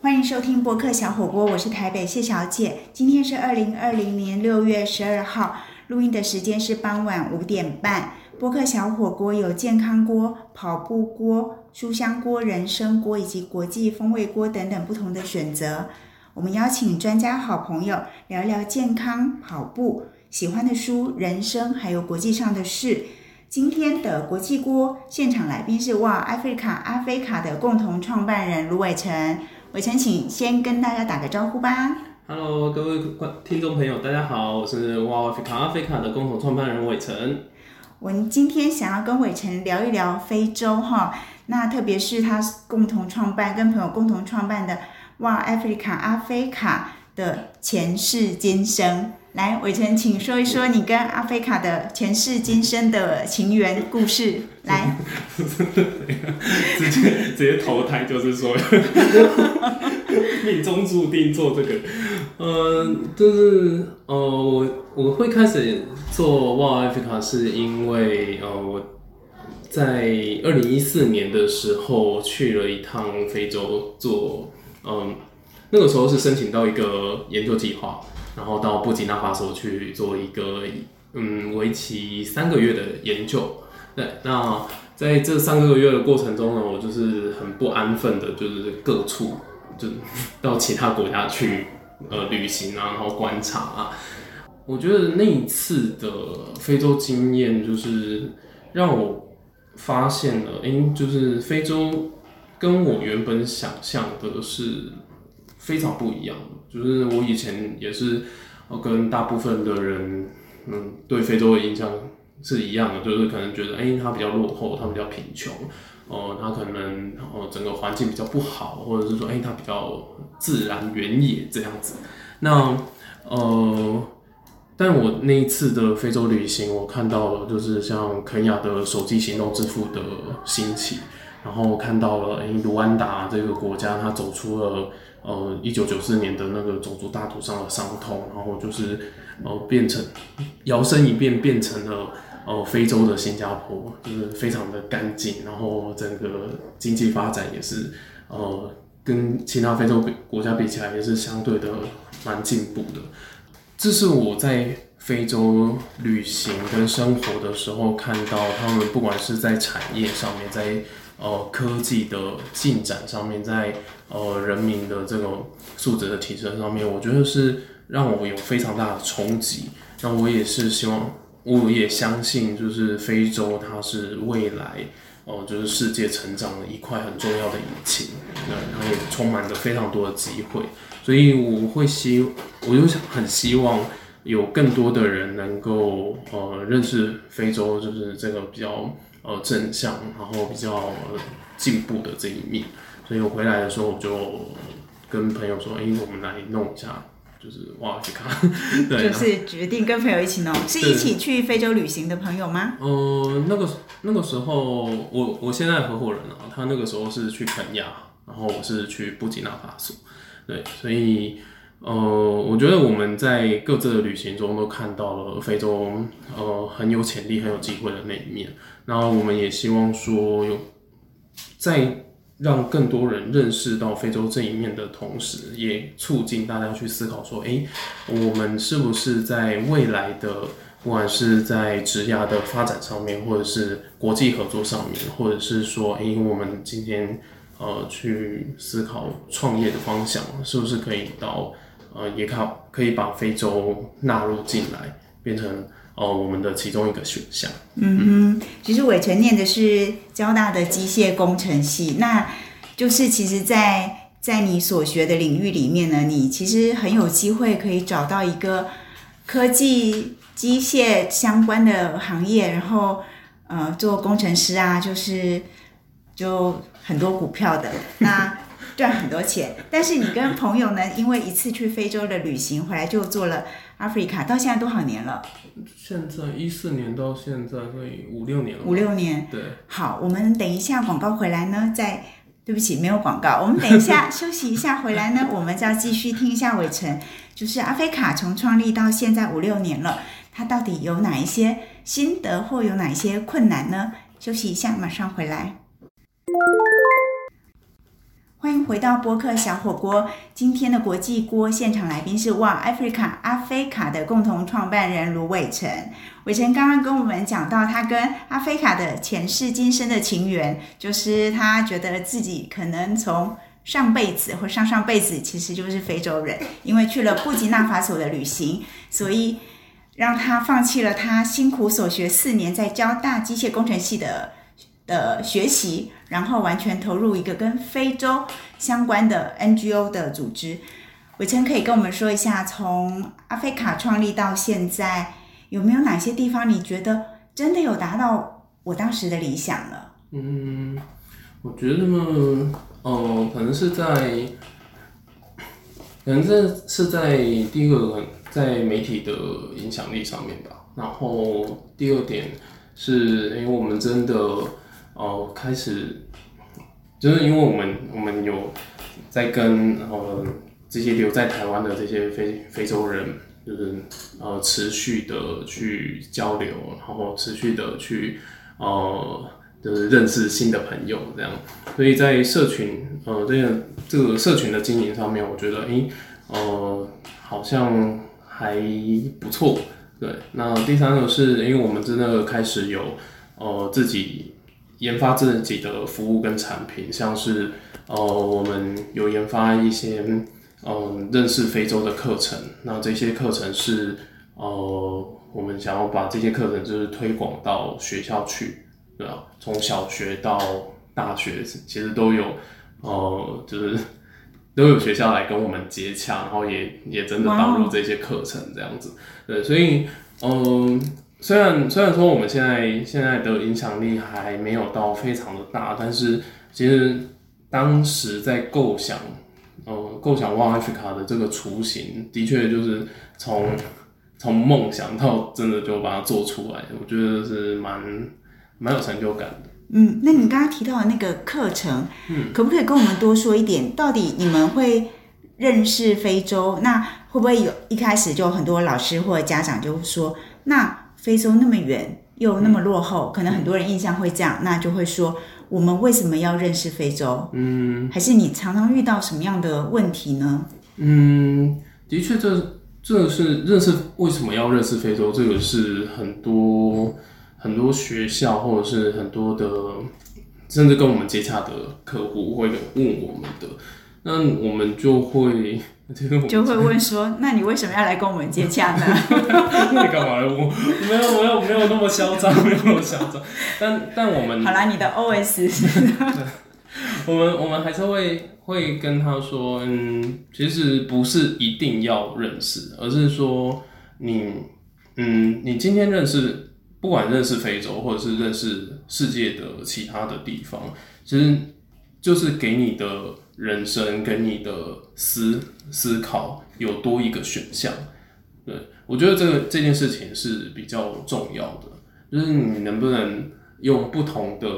欢迎收听播客小火锅，我是台北谢小姐。今天是二零二零年六月十二号，录音的时间是傍晚五点半。播客小火锅有健康锅、跑步锅、书香锅、人参锅以及国际风味锅等等不同的选择。我们邀请专家好朋友聊聊健康、跑步、喜欢的书、人生，还有国际上的事。今天的国际锅现场来宾是哇艾菲卡阿菲卡的共同创办人卢伟成。伟成，请先跟大家打个招呼吧。Hello，各位观听众朋友，大家好，我是哇哇菲卡阿菲卡的共同创办人伟成。我们今天想要跟伟成聊一聊非洲哈，那特别是他共同创办、跟朋友共同创办的哇艾菲卡阿菲卡的前世今生。来，伟成，请说一说你跟阿菲卡的前世今生的情缘故事。来，直接直接投胎，就是说 命中注定做这个。呃，就是呃，我我会开始做哇阿菲卡，是因为呃，我在二零一四年的时候去了一趟非洲做，嗯，那个时候是申请到一个研究计划。然后到布吉纳法索去做一个嗯为期三个月的研究。对，那在这三个月的过程中呢，我就是很不安分的，就是各处就到其他国家去呃旅行啊，然后观察啊。我觉得那一次的非洲经验，就是让我发现了，哎，就是非洲跟我原本想象的是非常不一样。就是我以前也是，跟大部分的人，嗯，对非洲的印象是一样的，就是可能觉得，哎，它比较落后，它比较贫穷，哦，它可能，哦，整个环境比较不好，或者是说，哎，它比较自然原野这样子。那，呃，但我那一次的非洲旅行，我看到了，就是像肯亚的手机行动支付的兴起，然后看到了，哎，卢安达这个国家，它走出了。呃，一九九四年的那个种族大屠杀的伤痛，然后就是呃变成摇身一变变成了呃非洲的新加坡，就是非常的干净，然后整个经济发展也是呃跟其他非洲国家比起来也是相对的蛮进步的。这是我在非洲旅行跟生活的时候看到他们不管是在产业上面，在呃科技的进展上面，在呃，人民的这种素质的提升上面，我觉得是让我有非常大的冲击。那我也是希望，我也相信，就是非洲它是未来哦，就是世界成长的一块很重要的引擎。那它也充满着非常多的机会，所以我会希，我就想很希望有更多的人能够呃认识非洲，就是这个比较呃正向，然后比较进步的这一面。所以我回来的时候，我就跟朋友说：“哎，我们来弄一下，就是哇，去看。”对，就是决定跟朋友一起弄，是一起去非洲旅行的朋友吗？呃，那个那个时候，我我现在合伙人啊，他那个时候是去肯亚，然后我是去布吉纳法索。对，所以呃，我觉得我们在各自的旅行中都看到了非洲呃很有潜力、很有机会的那一面。然后我们也希望说有在。让更多人认识到非洲这一面的同时，也促进大家去思考说：，哎，我们是不是在未来的，不管是在职涯的发展上面，或者是国际合作上面，或者是说，哎，我们今天呃去思考创业的方向，是不是可以到呃，也靠可以把非洲纳入进来，变成。呃，我们的其中一个选项。嗯哼，其实伟成念的是交大的机械工程系，那就是其实，在在你所学的领域里面呢，你其实很有机会可以找到一个科技机械相关的行业，然后呃做工程师啊，就是就很多股票的那。赚很多钱，但是你跟朋友呢？因为一次去非洲的旅行回来就做了 Africa，到现在多少年了？现在一四年到现在所以五六年了。五六年，对。好，我们等一下广告回来呢，再对不起没有广告，我们等一下 休息一下回来呢，我们就要继续听一下伟成，就是阿菲卡从创立到现在五六年了，他到底有哪一些心得或有哪一些困难呢？休息一下，马上回来。回到播客小火锅。今天的国际锅现场来宾是哇，Africa 阿菲卡的共同创办人卢伟成。伟成刚刚跟我们讲到他跟阿菲卡的前世今生的情缘，就是他觉得自己可能从上辈子或上上辈子其实就是非洲人，因为去了布吉纳法索的旅行，所以让他放弃了他辛苦所学四年在交大机械工程系的。的学习，然后完全投入一个跟非洲相关的 NGO 的组织。伟成可以跟我们说一下，从阿菲卡创立到现在，有没有哪些地方你觉得真的有达到我当时的理想了？嗯，我觉得呢，哦，可能是在，可能这是在第一个在媒体的影响力上面吧。然后第二点是因为我们真的。哦，开始就是因为我们我们有在跟呃这些留在台湾的这些非非洲人，就是呃持续的去交流，然后持续的去呃就是认识新的朋友这样，所以在社群呃这个这个社群的经营上面，我觉得诶呃好像还不错。对，那第三个是因为我们真的开始有呃自己。研发自己的服务跟产品，像是呃，我们有研发一些嗯认识非洲的课程。那这些课程是呃，我们想要把这些课程就是推广到学校去，对吧？从小学到大学，其实都有呃，就是 都有学校来跟我们接洽，然后也也真的导入这些课程这样子。对，所以嗯。虽然虽然说我们现在现在的影响力还没有到非常的大，但是其实当时在构想，呃，构想 One Africa 的这个雏形，的确就是从 从梦想到真的就把它做出来，我觉得是蛮蛮有成就感的。嗯，那你刚刚提到的那个课程，嗯，可不可以跟我们多说一点？到底你们会认识非洲？那会不会有一开始就很多老师或者家长就说那？非洲那么远又那么落后，可能很多人印象会这样，那就会说我们为什么要认识非洲？嗯，还是你常常遇到什么样的问题呢？嗯，的确，这这是认识为什么要认识非洲，这个是很多很多学校或者是很多的，甚至跟我们接洽的客户会问我们的，那我们就会。就会问说：“ 那你为什么要来跟我们接洽呢？” 你干嘛？我没有，没有，没有那么嚣张，没有那么嚣张。但但我们好啦，你的 OS 我们我们还是会会跟他说：“嗯，其实不是一定要认识，而是说你嗯，你今天认识，不管认识非洲，或者是认识世界的其他的地方，其实就是给你的。”人生跟你的思思考有多一个选项，对我觉得这个这件事情是比较重要的，就是你能不能用不同的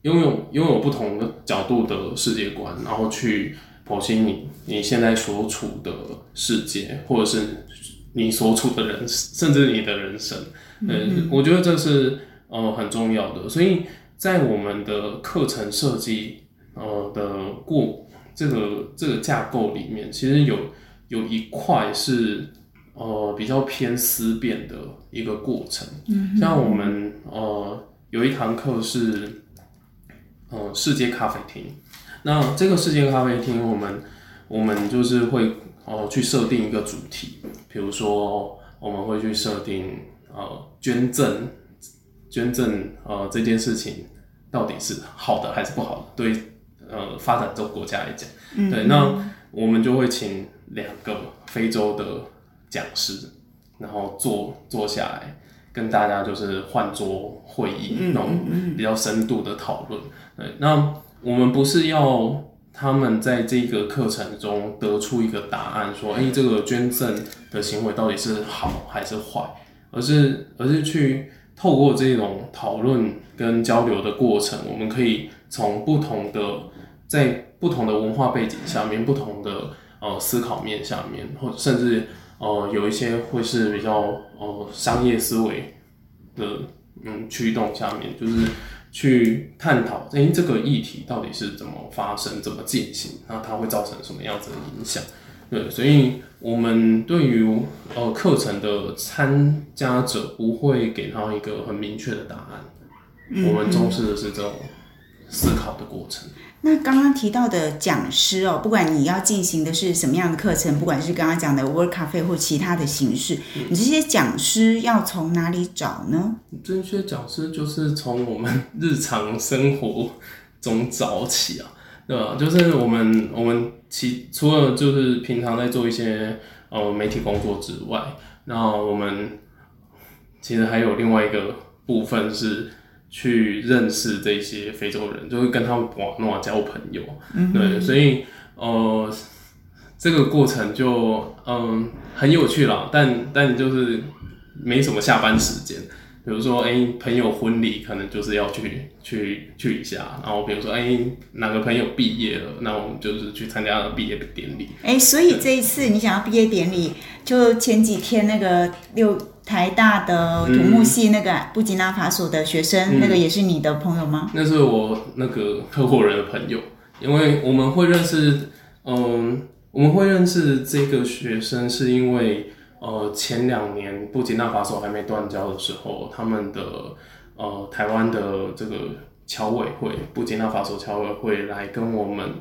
拥有拥有不同的角度的世界观，然后去剖析你你现在所处的世界，或者是你所处的人，甚至你的人生，嗯，我觉得这是呃很重要的，所以在我们的课程设计。呃的过这个这个架构里面，其实有有一块是呃比较偏思辨的一个过程。嗯，像我们呃有一堂课是呃世界咖啡厅，那这个世界咖啡厅，我们我们就是会呃去设定一个主题，比如说我们会去设定呃捐赠捐赠呃这件事情到底是好的还是不好的，对。呃，发展中国家来讲，对，那我们就会请两个非洲的讲师，然后坐坐下来跟大家就是换桌会议那种比较深度的讨论。对，那我们不是要他们在这个课程中得出一个答案，说，哎，这个捐赠的行为到底是好还是坏，而是而是去透过这种讨论跟交流的过程，我们可以从不同的。在不同的文化背景下面，不同的呃思考面下面，或甚至呃有一些会是比较呃商业思维的嗯驱动下面，就是去探讨，哎、这个议题到底是怎么发生、怎么进行，那它会造成什么样子的影响。对，所以我们对于呃课程的参加者不会给他一个很明确的答案，我们重视的是这种思考的过程。那刚刚提到的讲师哦，不管你要进行的是什么样的课程，不管是刚刚讲的 Work Cafe 或其他的形式，你这些讲师要从哪里找呢？这些讲师就是从我们日常生活中找起啊，对吧？就是我们我们其除了就是平常在做一些呃媒体工作之外，那我们其实还有另外一个部分是去认识这些非洲人，就是跟他们玩弄交朋友，对，所以呃这个过程就嗯很有趣啦，但但就是没什么下班时间。比如说，哎、朋友婚礼可能就是要去去去一下，然后比如说，哎、哪个朋友毕业了，那我们就是去参加毕业典礼。哎，所以这一次你想要毕业典礼，就前几天那个六台大的土木系那个布吉纳法索的学生，那个也是你的朋友吗？那是我那个合伙人的朋友，因为我们会认识，嗯，我们会认识这个学生是因为，呃，前两年布吉纳法索还没断交的时候，他们的呃台湾的这个侨委会，布吉纳法索侨委会来跟我们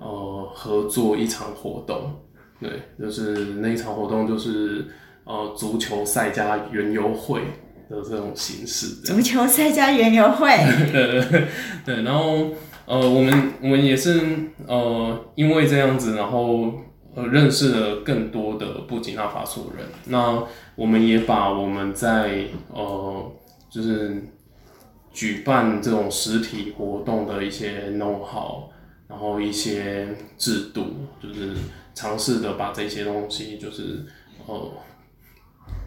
呃合作一场活动，对，就是那一场活动就是呃足球赛加园游会的这种形式，足球赛加园游会，对，然后呃，我们我们也是呃，因为这样子，然后呃，认识了更多的布吉纳法索人。那我们也把我们在呃，就是举办这种实体活动的一些 know how，然后一些制度，就是尝试的把这些东西，就是呃，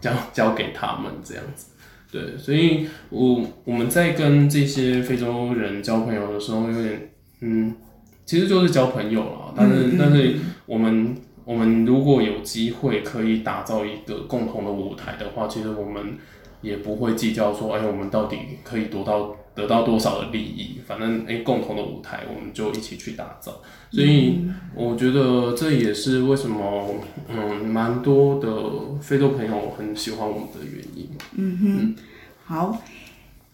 交 交给他们这样子。对，所以我我们在跟这些非洲人交朋友的时候，有点嗯，其实就是交朋友了。但是、但是我们我们如果有机会可以打造一个共同的舞台的话，其实我们也不会计较说，哎，我们到底可以得到得到多少的利益，反正哎，共同的舞台我们就一起去打造。所以我觉得这也是为什么嗯，蛮多的非洲朋友很喜欢我们的原因。嗯哼好，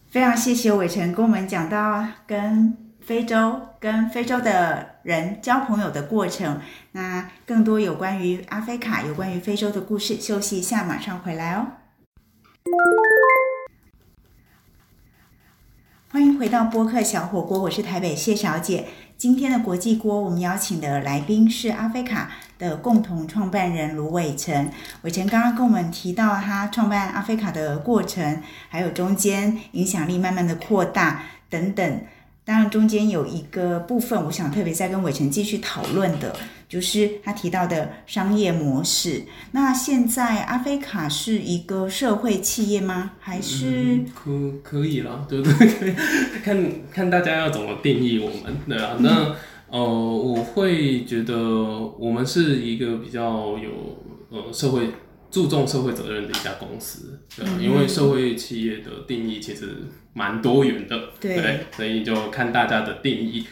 非常谢谢伟成跟我们讲到跟非洲、跟非洲的人交朋友的过程。那更多有关于阿菲卡、有关于非洲的故事，休息一下，马上回来哦。欢迎回到播客小火锅，我是台北谢小姐。今天的国际锅，我们邀请的来宾是阿菲卡的共同创办人卢伟成。伟成刚刚跟我们提到他创办阿菲卡的过程，还有中间影响力慢慢的扩大等等。当然，中间有一个部分，我想特别再跟伟成继续讨论的，就是他提到的商业模式。那现在阿菲卡是一个社会企业吗？还是、嗯可可以啦，对不对？看看大家要怎么定义我们，对啊。那呃，我会觉得我们是一个比较有呃社会注重社会责任的一家公司，对啊，因为社会企业的定义其实蛮多元的，对对，所以就看大家的定义。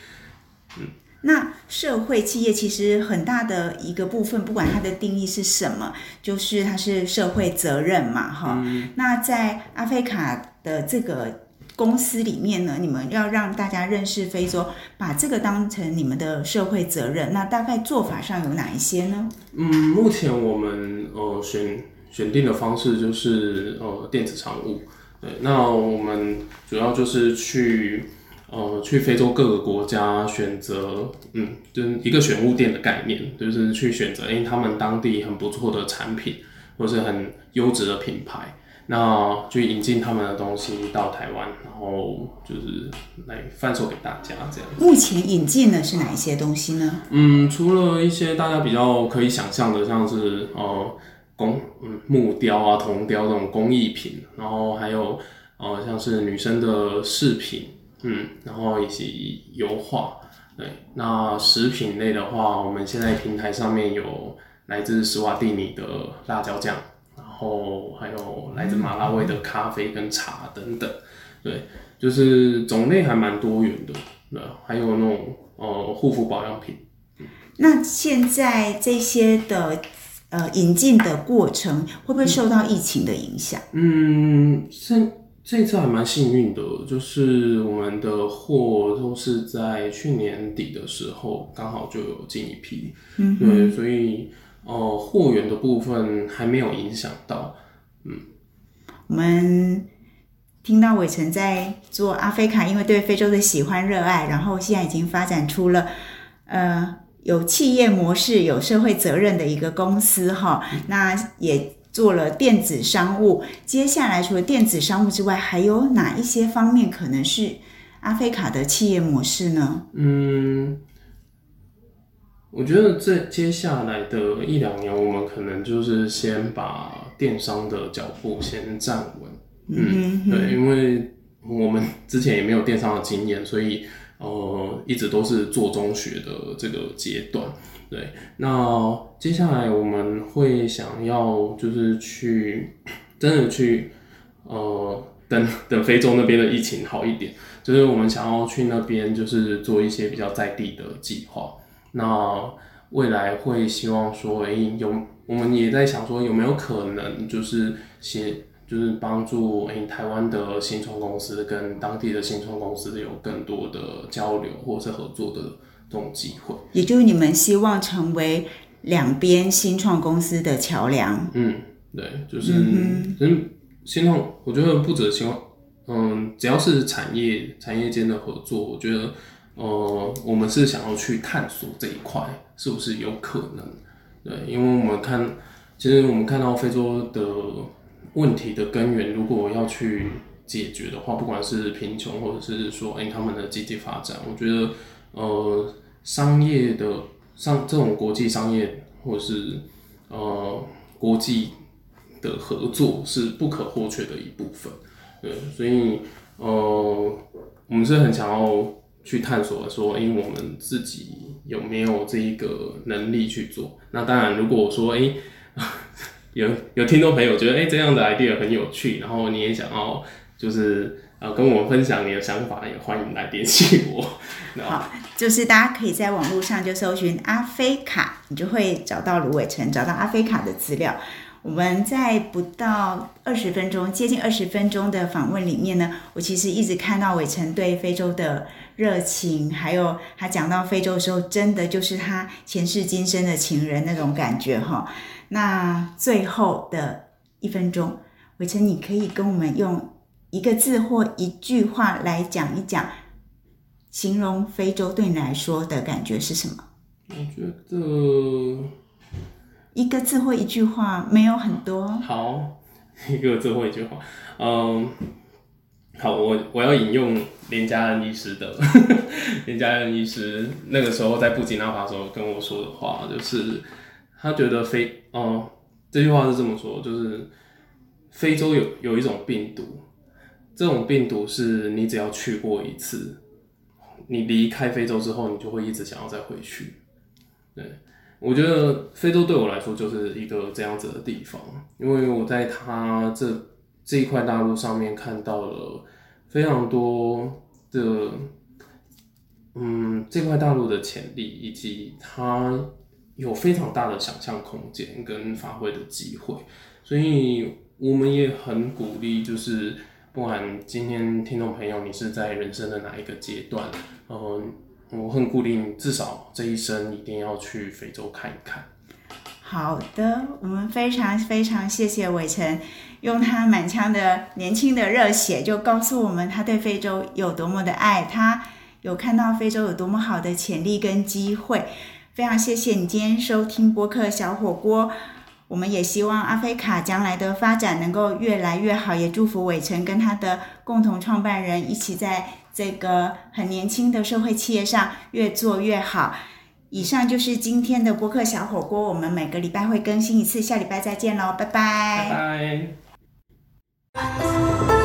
嗯那社会企业其实很大的一个部分，不管它的定义是什么，就是它是社会责任嘛，哈。那在阿菲卡的这个公司里面呢，你们要让大家认识非洲，把这个当成你们的社会责任，那大概做法上有哪一些呢？嗯，目前我们呃选选定的方式就是呃电子商务，对，那我们主要就是去呃去非洲各个国家选择，嗯，就是一个选物店的概念，就是去选择因为他们当地很不错的产品或是很优质的品牌。那就引进他们的东西到台湾，然后就是来贩售给大家这样。目前引进的是哪一些东西呢？嗯，除了一些大家比较可以想象的，像是呃工嗯木雕啊、铜雕这种工艺品，然后还有呃像是女生的饰品，嗯，然后以及油画。对，那食品类的话，我们现在平台上面有来自斯瓦蒂尼的辣椒酱，然后还有来自马拉维的咖啡跟茶等等。对，就是种类还蛮多元的，对，还有那种呃护肤保养品。那现在这些的呃引进的过程，会不会受到疫情的影响？嗯，这这次还蛮幸运的，就是我们的货都是在去年底的时候刚好就有进一批，嗯对，所以呃货源的部分还没有影响到。嗯我们听到伟成在做阿菲卡，因为对非洲的喜欢热爱，然后现在已经发展出了呃有企业模式、有社会责任的一个公司哈。那也做了电子商务。接下来除了电子商务之外，还有哪一些方面可能是阿菲卡的企业模式呢？嗯，我觉得这接下来的一两年，我们可能就是先把电商的脚步先站稳。嗯，对，因为我们之前也没有电商的经验，所以呃，一直都是做中学的这个阶段。对，那接下来我们会想要就是去真的去呃，等等非洲那边的疫情好一点，就是我们想要去那边就是做一些比较在地的计划。那未来会希望说，诶、有我们也在想说，有没有可能就是协，就是帮助诶、台湾的新创公司跟当地的新创公司有更多的交流或者是合作的这种机会。也就是你们希望成为两边新创公司的桥梁。嗯，对，就是嗯，新创，我觉得不止新创，嗯，只要是产业产业间的合作，我觉得，呃，我们是想要去探索这一块是不是有可能，对，因为我们看，其实我们看到非洲的问题的根源，如果要去解决的话，不管是贫穷，或者是说，哎、他们的经济发展，我觉得，呃，商业的商这种国际商业，或者是呃国际的合作是不可或缺的一部分。对，所以呃，我们是很想要去探索说，因为我们自己有没有这一个能力去做。那当然，如果说哎、有有听众朋友觉得哎、这样的 idea 很有趣，然后你也想要就是呃跟我们分享你的想法，也欢迎来联系我。好，就是大家可以在网络上就搜寻阿菲卡，你就会找到卢伟成，找到阿菲卡的资料。我们在不到二十分钟，接近二十分钟的访问里面呢，我其实一直看到伟成对非洲的热情，还有他讲到非洲的时候，真的就是他前世今生的情人那种感觉哈。那最后的一分钟，伟成，你可以跟我们用一个字或一句话来讲一讲，形容非洲对你来说的感觉是什么？我觉得一个字或一句话，没有很多。好，一个字或一句话，嗯，好，我我要引用连加恩医师的，连加恩医师那个时候在布吉纳法时候跟我说的话，就是他觉得非，哦、这句话是这么说，就是非洲有有一种病毒，这种病毒是你只要去过一次，你离开非洲之后，你就会一直想要再回去。对，我觉得非洲对我来说就是一个这样子的地方，因为我在它这这一块大陆上面看到了非常多的，嗯，这块大陆的潜力，以及它有非常大的想象空间跟发挥的机会，所以我们也很鼓励，就是不管今天听众朋友你是在人生的哪一个阶段，嗯、我很固定，至少这一生一定要去非洲看一看。好的，我们非常非常谢谢伟成，用他满腔的年轻的热血，就告诉我们他对非洲有多么的爱，他有看到非洲有多么好的潜力跟机会。非常谢谢你今天收听播客小火锅，我们也希望阿菲卡将来的发展能够越来越好，也祝福伟成跟他的共同创办人一起在这个很年轻的社会企业上越做越好。以上就是今天的播客小火锅，我们每个礼拜会更新一次，下礼拜再见喽，拜拜拜拜。